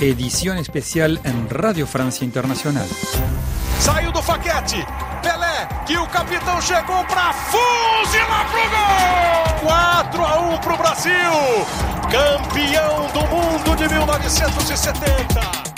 edición especial en Radio Francia Internacional. Saiu do Faquete. Pelé, que o capitão chegou para fuzilar pro gol. 4 a 1 pro Brasil. Campeão do mundo de 1970.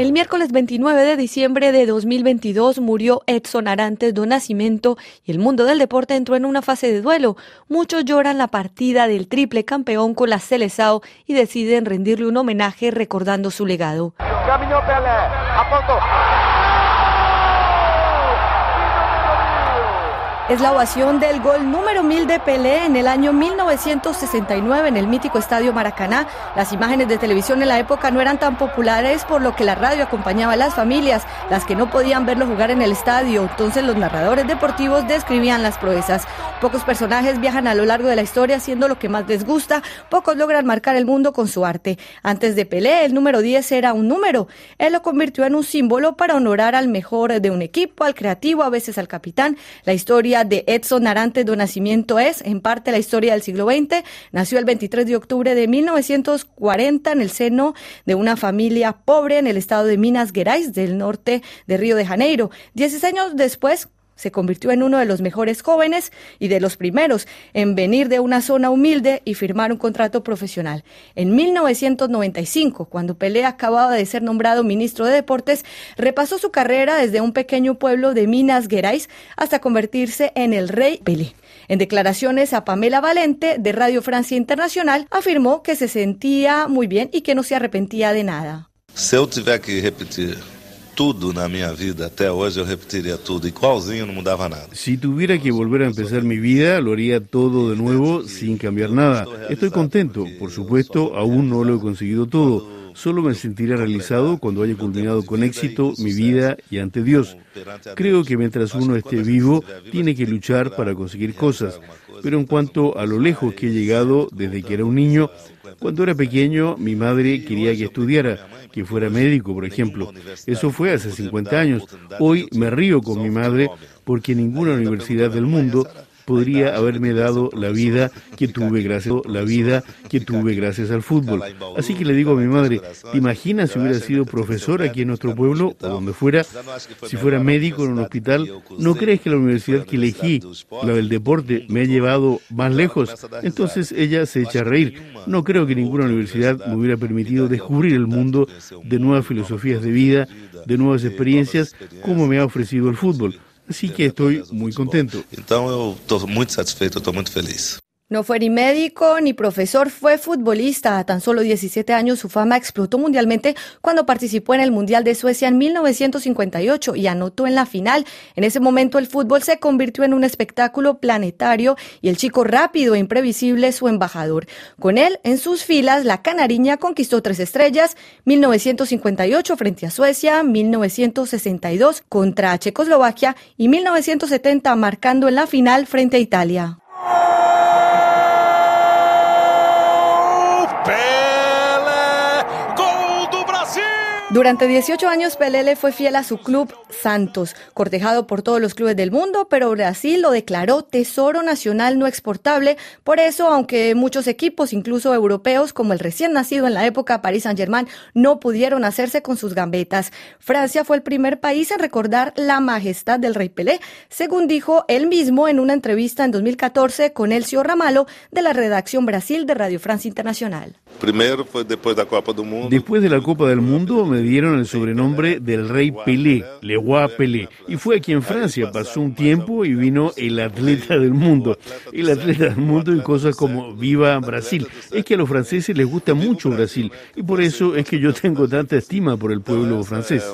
El miércoles 29 de diciembre de 2022 murió Edson Arantes do Nascimento y el mundo del deporte entró en una fase de duelo. Muchos lloran la partida del triple campeón con la Celesao y deciden rendirle un homenaje recordando su legado. Caminhou Pelé, apontou. Es la ovación del gol número 1000 de Pelé en el año 1969 en el mítico estadio Maracaná. Las imágenes de televisión en la época no eran tan populares, por lo que la radio acompañaba a las familias, las que no podían verlo jugar en el estadio. Entonces los narradores deportivos describían las proezas. Pocos personajes viajan a lo largo de la historia haciendo lo que más les gusta, pocos logran marcar el mundo con su arte. Antes de Pelé, el número 10 era un número. Él lo convirtió en un símbolo para honorar al mejor de un equipo, al creativo, a veces al capitán. La historia de Edson Arantes do Nacimiento es, en parte, la historia del siglo XX. Nació el 23 de octubre de 1940 en el seno de una familia pobre en el estado de Minas Gerais, del norte de Río de Janeiro. Dieciséis años después, se convirtió en uno de los mejores jóvenes y de los primeros en venir de una zona humilde y firmar un contrato profesional. En 1995, cuando Pelé acababa de ser nombrado ministro de Deportes, repasó su carrera desde un pequeño pueblo de Minas Gerais hasta convertirse en el rey Pelé. En declaraciones a Pamela Valente de Radio Francia Internacional, afirmó que se sentía muy bien y que no se arrepentía de nada. Se eu tiver que repetir tudo na minha vida até hoje, eu repetiria tudo igualzinho, não mudava nada. Si tuviera que volver a empezar mi vida, lo haría todo de nuevo sin cambiar nada. Estoy contento, por supuesto, aún no lo he conseguido todo. Solo me sentiré realizado cuando haya culminado con éxito mi vida y ante Dios. Creo que mientras uno esté vivo, tiene que luchar para conseguir cosas. Pero en cuanto a lo lejos que he llegado desde que era un niño, cuando era pequeño mi madre quería que estudiara, que fuera médico, por ejemplo. Eso fue hace 50 años. Hoy me río con mi madre porque ninguna universidad del mundo podría haberme dado la vida que tuve gracias la vida que tuve gracias al fútbol. Así que le digo a mi madre, ¿te imaginas si hubiera sido profesor aquí en nuestro pueblo o donde fuera? Si fuera médico en un hospital, ¿no crees que la universidad que elegí, la del deporte, me ha llevado más lejos? Entonces ella se echa a reír. No creo que ninguna universidad me hubiera permitido descubrir el mundo de nuevas filosofías de vida, de nuevas experiencias, como me ha ofrecido el fútbol. Así que estoy muy contento. Então eu estou muito satisfeito, eu estou muito feliz. No fue ni médico ni profesor, fue futbolista. A tan solo 17 años su fama explotó mundialmente cuando participó en el Mundial de Suecia en 1958 y anotó en la final. En ese momento el fútbol se convirtió en un espectáculo planetario y el chico rápido e imprevisible su embajador. Con él en sus filas, la canariña conquistó tres estrellas, 1958 frente a Suecia, 1962 contra Checoslovaquia y 1970 marcando en la final frente a Italia. Pelé, Durante 18 años Pelé le fue fiel a su club Santos, cortejado por todos los clubes del mundo, pero Brasil lo declaró tesoro nacional no exportable. Por eso, aunque muchos equipos, incluso europeos, como el recién nacido en la época Paris Saint-Germain, no pudieron hacerse con sus gambetas, Francia fue el primer país en recordar la majestad del rey Pelé, según dijo él mismo en una entrevista en 2014 con Elcio Ramalo de la redacción Brasil de Radio Francia Internacional. Primeiro foi depois da Copa do Mundo. Después de la Copa del Mundo me dieron el sobrenombre del rey Pelé, Le Roi Pelé. Y fue aquí en Francia, pasó un tiempo y vino el atleta del mundo. El atleta del mundo y cosas como Viva Brasil. Es que a los franceses les gusta mucho Brasil y por eso es que yo tengo tanta estima por el pueblo francés.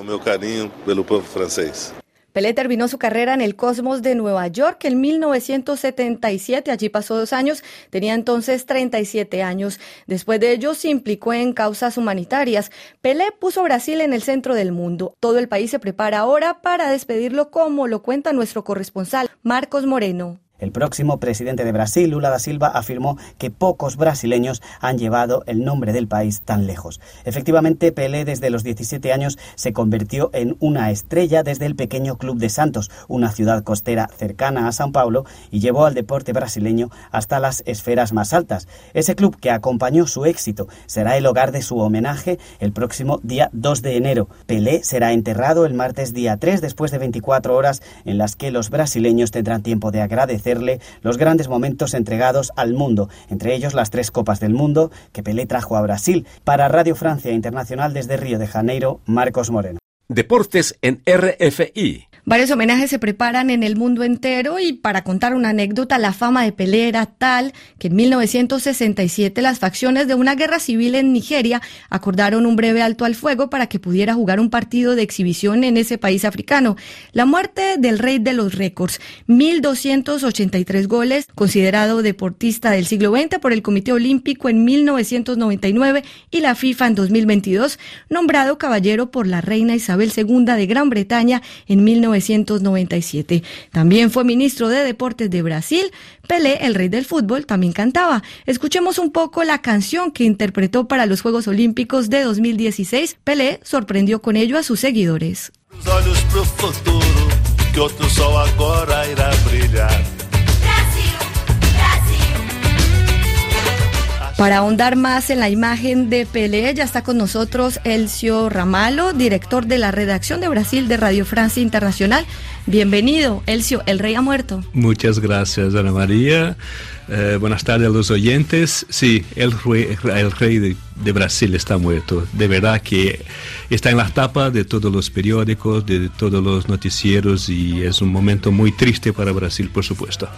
Pelé terminó su carrera en el Cosmos de Nueva York en 1977. Allí pasó dos años. Tenía entonces 37 años. Después de ello se implicó en causas humanitarias. Pelé puso Brasil en el centro del mundo. Todo el país se prepara ahora para despedirlo como lo cuenta nuestro corresponsal Marcos Moreno. El próximo presidente de Brasil, Lula da Silva, afirmó que pocos brasileños han llevado el nombre del país tan lejos. Efectivamente, Pelé desde los 17 años se convirtió en una estrella desde el pequeño Club de Santos, una ciudad costera cercana a San Paulo, y llevó al deporte brasileño hasta las esferas más altas. Ese club que acompañó su éxito será el hogar de su homenaje el próximo día 2 de enero. Pelé será enterrado el martes día 3 después de 24 horas en las que los brasileños tendrán tiempo de agradecer los grandes momentos entregados al mundo, entre ellos las tres Copas del Mundo que Pelé trajo a Brasil. Para Radio Francia Internacional desde Río de Janeiro, Marcos Moreno. Deportes en RFI. Varios homenajes se preparan en el mundo entero y para contar una anécdota, la fama de Pelé era tal que en 1967 las facciones de una guerra civil en Nigeria acordaron un breve alto al fuego para que pudiera jugar un partido de exhibición en ese país africano. La muerte del rey de los récords, 1.283 goles, considerado deportista del siglo XX por el Comité Olímpico en 1999 y la FIFA en 2022, nombrado caballero por la reina Isabel II de Gran Bretaña en 19 1997. También fue ministro de Deportes de Brasil. Pelé, el rey del fútbol, también cantaba. Escuchemos un poco la canción que interpretó para los Juegos Olímpicos de 2016. Pelé sorprendió con ello a sus seguidores. Para ahondar más en la imagen de Pelé, ya está con nosotros Elcio Ramalo, director de la redacción de Brasil de Radio Francia Internacional. Bienvenido, Elcio, el rey ha muerto. Muchas gracias, Ana María. Eh, buenas tardes a los oyentes. Sí, el rey, de, de, Brasil está muerto. De verdad que está en la tapa de todos los periódicos, de todos los noticieros y es un momento muy triste para Brasil, por supuesto.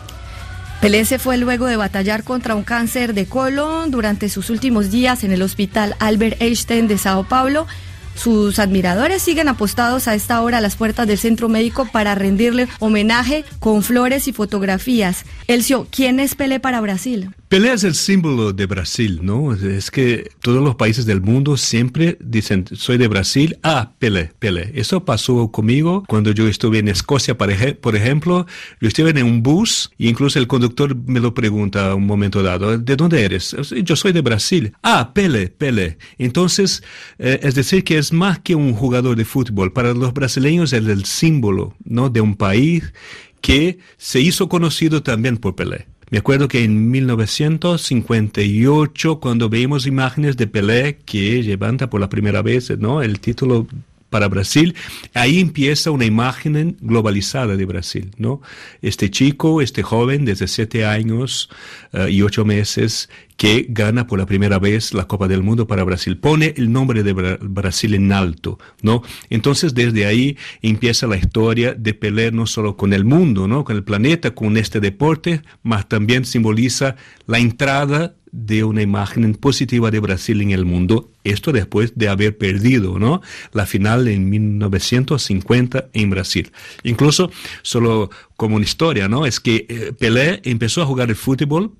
Pelé se fue luego de batallar contra un cáncer de colon durante sus últimos días en el hospital Albert Einstein de Sao Paulo. Sus admiradores siguen apostados a esta hora a las puertas del centro médico para rendirle homenaje con flores y fotografías. Elcio, ¿quién es Pelé para Brasil? Pelé es el símbolo de Brasil, ¿no? Es que todos los países del mundo siempre dicen, soy de Brasil, ah, Pelé, Pelé. Eso pasó conmigo cuando yo estuve en Escocia, por ejemplo. Yo estuve en un bus y incluso el conductor me lo pregunta a un momento dado, ¿de dónde eres? Yo soy de Brasil. Ah, Pelé, Pelé. Entonces, eh, es decir, que es más que un jugador de fútbol. Para los brasileños es el símbolo, ¿no? De un país que se hizo conocido también por Pelé. Me acuerdo que en 1958, cuando vemos imágenes de Pelé que levanta por la primera vez ¿no? el título para Brasil, ahí empieza una imagen globalizada de Brasil, ¿no? Este chico, este joven, desde siete años uh, y ocho meses, que gana por la primera vez la Copa del Mundo para Brasil, pone el nombre de Bra Brasil en alto, ¿no? Entonces, desde ahí empieza la historia de Pelé no solo con el mundo, ¿no? Con el planeta, con este deporte, mas también simboliza la entrada de una imagen positiva de Brasil en el mundo, esto después de haber perdido ¿no? la final en 1950 en Brasil. Incluso, solo como una historia, ¿no? es que eh, Pelé empezó a jugar el fútbol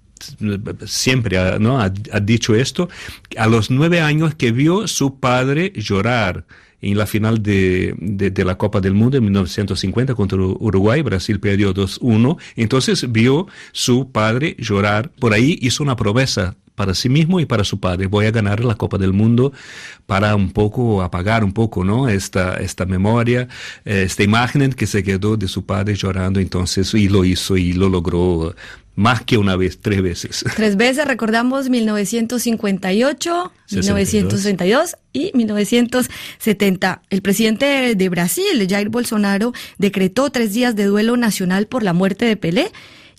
siempre ¿no? ha, ha, dicho esto, a los nueve años que vio su padre llorar en la final de, de, de, la Copa del Mundo en 1950 contra Uruguay. Brasil perdió 2-1. Entonces vio su padre llorar. Por ahí hizo una promesa para sí mismo y para su padre. Voy a ganar la Copa del Mundo para un poco apagar un poco, ¿no? Esta, esta memoria, esta imagen que se quedó de su padre llorando. Entonces, y lo hizo y lo logró más que una vez, tres veces. Tres veces, recordamos 1958, 1962 y 1970. El presidente de Brasil, Jair Bolsonaro, decretó tres días de duelo nacional por la muerte de Pelé.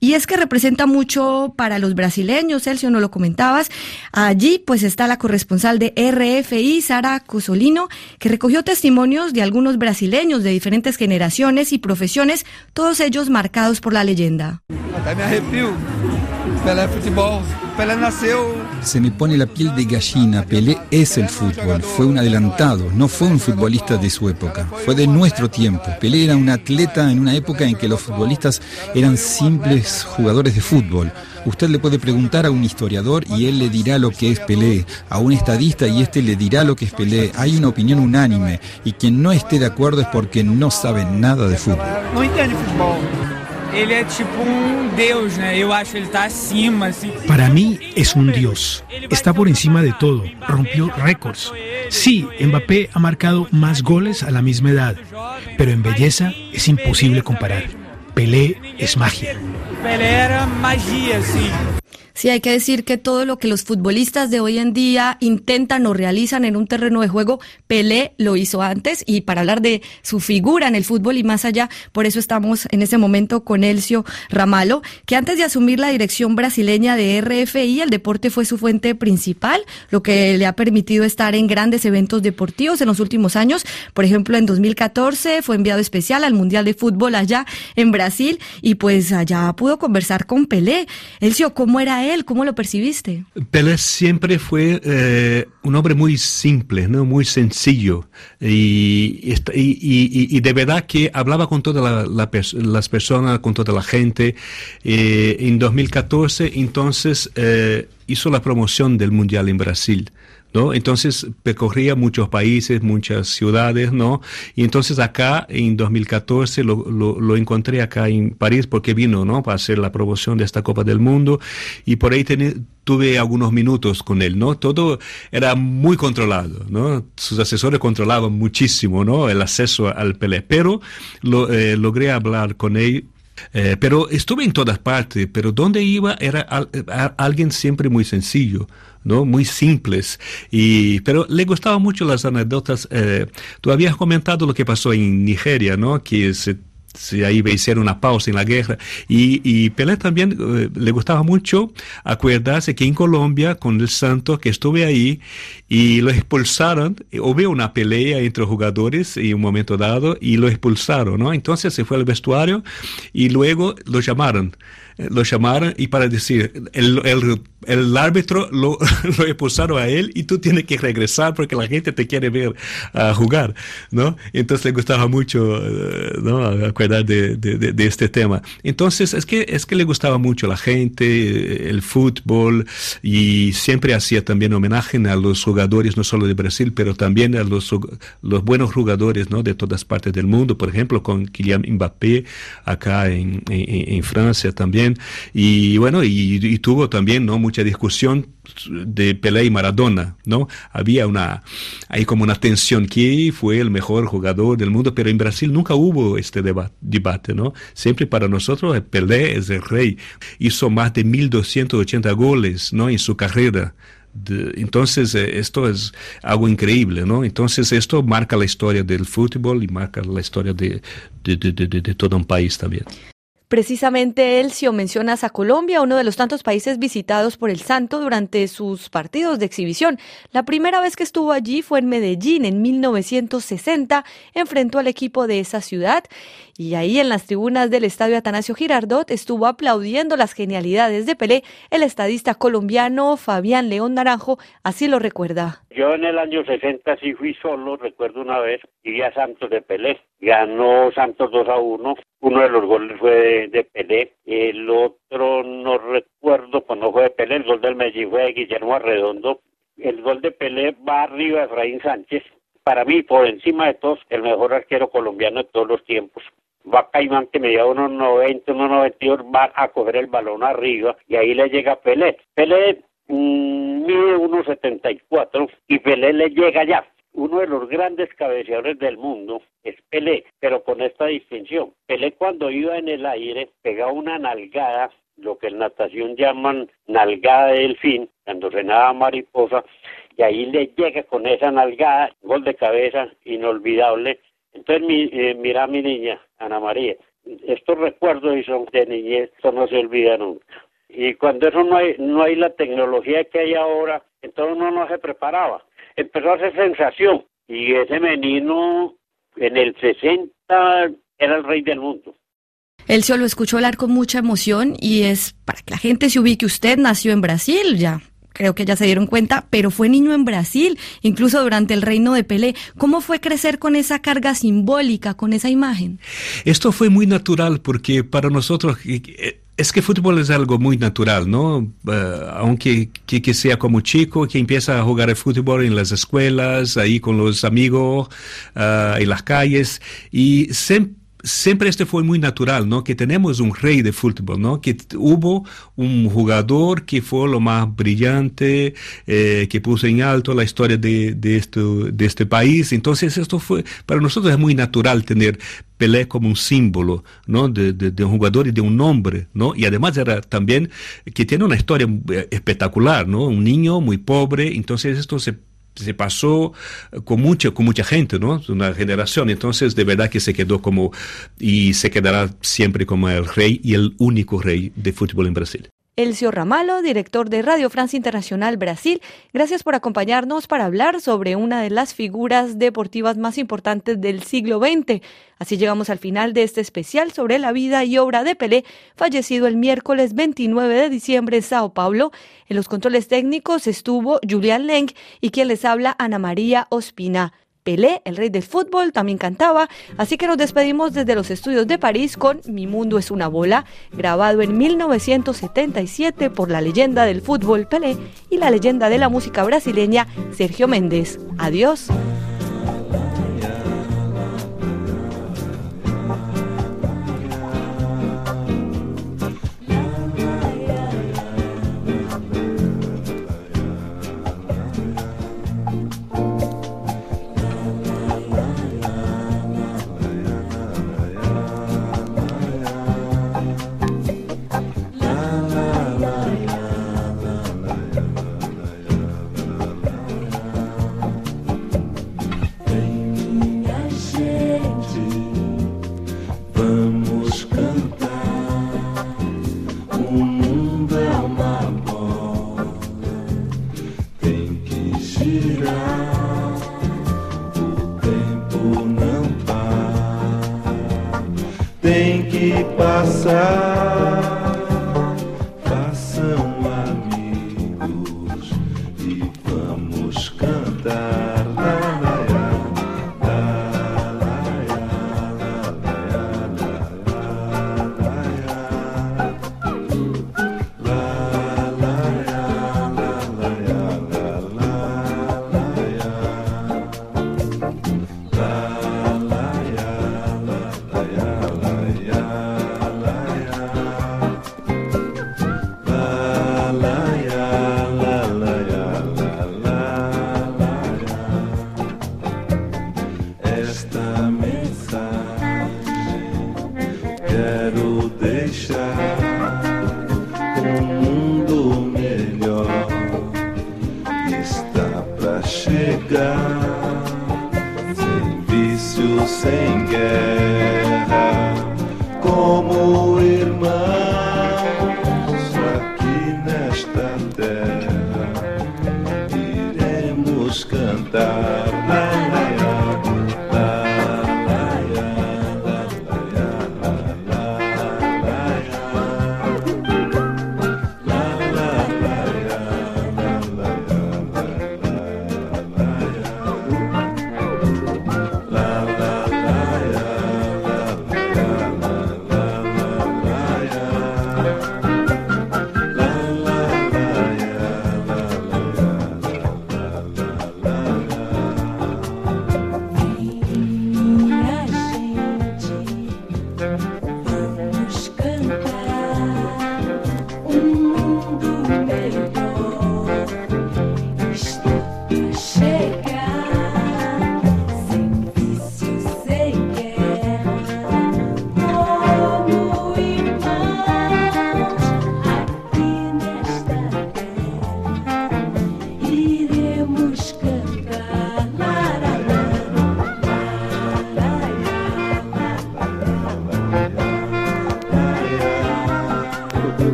Y es que representa mucho para los brasileños, Celso, no lo comentabas. Allí pues está la corresponsal de RFI, Sara Cosolino, que recogió testimonios de algunos brasileños de diferentes generaciones y profesiones, todos ellos marcados por la leyenda. Pelé nació. Se me pone la piel de gallina. Pelé es el fútbol. Fue un adelantado. No fue un futbolista de su época. Fue de nuestro tiempo. Pelé era un atleta en una época en que los futbolistas eran simples jugadores de fútbol. Usted le puede preguntar a un historiador y él le dirá lo que es Pelé, a un estadista y este le dirá lo que es Pelé. Hay una opinión unánime y quien no esté de acuerdo es porque no sabe nada de fútbol. No entiende fútbol. Para mí es un dios. Está por encima de todo. Rompió récords. Sí, Mbappé ha marcado más goles a la misma edad, pero en belleza es imposible comparar. Pelé es magia. Pelé era magia, sí. Sí, hay que decir que todo lo que los futbolistas de hoy en día intentan o realizan en un terreno de juego, Pelé lo hizo antes y para hablar de su figura en el fútbol y más allá, por eso estamos en ese momento con Elcio Ramalo, que antes de asumir la dirección brasileña de RFI, el deporte fue su fuente principal, lo que le ha permitido estar en grandes eventos deportivos en los últimos años. Por ejemplo, en 2014 fue enviado especial al Mundial de Fútbol allá en Brasil y pues allá pudo conversar con Pelé. Elcio, ¿cómo era él? ¿Cómo lo percibiste? Pelé siempre fue eh, un hombre muy simple, ¿no? muy sencillo y, y, de verdad que hablaba con todas las personas, con toda la gente. Eh, en 2014 entonces eh, hizo la promoción del Mundial en Brasil. ¿No? Entonces recorría muchos países, muchas ciudades, ¿no? Y entonces acá en 2014 lo, encontré acá en París porque vino, ¿no? Para hacer la promoción de esta Copa del Mundo y por ahí tuve algunos minutos con él, ¿no? Todo era muy controlado, ¿no? Sus asesores controlaban muchísimo, ¿no? El acceso al Pelé, pero eh, logré hablar con él eh, pero estuve en todas partes, pero donde iba era alguien siempre muy sencillo, ¿no? Muy simples. Y, pero le gustaban mucho las anécdotas. Eh, tú habías comentado lo que pasó en Nigeria, ¿no? Que si ahí hacer una pausa en la guerra. Y, y Pelé también eh, le gustaba mucho acordarse que en Colombia, con el Santo, que estuve ahí, y lo expulsaron, hubo una pelea entre jugadores en un momento dado, y lo expulsaron, ¿no? Entonces se fue al vestuario y luego lo llamaron lo llamaron y para decir, el, el, el árbitro lo, lo, expulsaron a él y tú tienes que regresar porque la gente te quiere ver a jugar, ¿no? Entonces le gustaba mucho, eh, ¿no? Acordar de, de, de, este tema. Entonces es que, es que le gustaba mucho la gente, el fútbol y siempre hacía también homenaje a los jugadores, no solo de Brasil, pero también a los, los buenos jugadores, ¿no? De todas partes del mundo, por ejemplo, con Kylian Mbappé acá en, en, en Francia también y bueno, y, tuvo también, ¿no? Mucha discusión de Pelé y Maradona, ¿no? Había una, hay como una tensión, que fue el mejor jugador del mundo? Pero en Brasil nunca hubo este debate, ¿no? Siempre para nosotros Pelé es el rey. Hizo más de 1.280 goles, ¿no? En su carrera. entonces, eh, esto es algo increíble, ¿no? Entonces, esto marca la historia del fútbol y marca la historia de, de, de, de todo un país también. Precisamente Elcio mencionas a Colombia, uno de los tantos países visitados por el Santo durante sus partidos de exhibición. La primera vez que estuvo allí fue en Medellín en 1960, enfrentó al equipo de esa ciudad y ahí en las tribunas del estadio Atanasio Girardot estuvo aplaudiendo las genialidades de Pelé el estadista colombiano Fabián León Naranjo, así lo recuerda. Yo en el año 60 sí fui solo, recuerdo una vez, y a Santos de Pelé. Ganó Santos 2 a 1. Uno de los goles fue de, Pelé. El otro no recuerdo, no fue de Pelé. El gol del Medellín fue de Guillermo Arredondo. El gol de Pelé va arriba de Efraín Sánchez. Para mí, por encima de todos, el mejor arquero colombiano de todos los tiempos va Caimán que medía unos 90, unos 92, va a coger el balón arriba y ahí le llega Pelé. Pelé mmm, mide 1,74 y Pelé le llega ya. Uno de los grandes cabeceadores del mundo es Pelé, pero con esta distinción. Pelé cuando iba en el aire pegaba una nalgada, lo que en natación llaman nalgada de delfín, cuando se mariposa, y ahí le llega con esa nalgada, gol de cabeza inolvidable. Entonces, mi, eh, mira mi niña, Ana María, estos recuerdos y son de niñez, esto no se olvida nunca. Y cuando eso no hay, no hay la tecnología que hay ahora, entonces uno no se preparaba. Empezó a hacer sensación. Y ese menino en el 60 era el rey del mundo. Él se lo escuchó hablar con mucha emoción y es para que la gente se ubique. Usted nació en Brasil, ya creo que ya se dieron cuenta, pero fue niño en Brasil, incluso durante el reino de Pelé. ¿Cómo fue crecer con esa carga simbólica, con esa imagen? Esto fue muy natural porque para nosotros eh, es que fútbol es algo muy natural, ¿no? Eh, aunque que, sea como chico, que empieza a jugar el fútbol en las escuelas, ahí con los amigos, uh, en las calles, y siempre siempre este fue muy natural, ¿no? Que tenemos un rey de fútbol, ¿no? Que hubo un jugador que fue lo más brillante, eh, que puso en alto la historia de, de, esto, de este país. Entonces esto fue, para nosotros es muy natural tener Pelé como un símbolo, ¿no? De, de, un jugador y de un nombre, ¿no? Y además era también que tiene una historia eh, espectacular, ¿no? Un niño muy pobre, entonces esto se se pasó con mucha, con mucha gente, ¿no? Una generación. Entonces, de verdad que se quedó como, y se quedará siempre como el rey y el único rey de fútbol en Brasil. Elcio Ramalo, director de Radio Francia Internacional Brasil, gracias por acompañarnos para hablar sobre una de las figuras deportivas más importantes del siglo XX. Así llegamos al final de este especial sobre la vida y obra de Pelé, fallecido el miércoles 29 de diciembre en Sao Paulo. En los controles técnicos estuvo Julián Leng y quien les habla Ana María Ospina. Pelé, el rey del fútbol, también cantaba, así que nos despedimos desde los estudios de París con Mi mundo es una bola, grabado en 1977 por la leyenda del fútbol Pelé y la leyenda de la música brasileña Sergio Méndez. Adiós. tem que passar.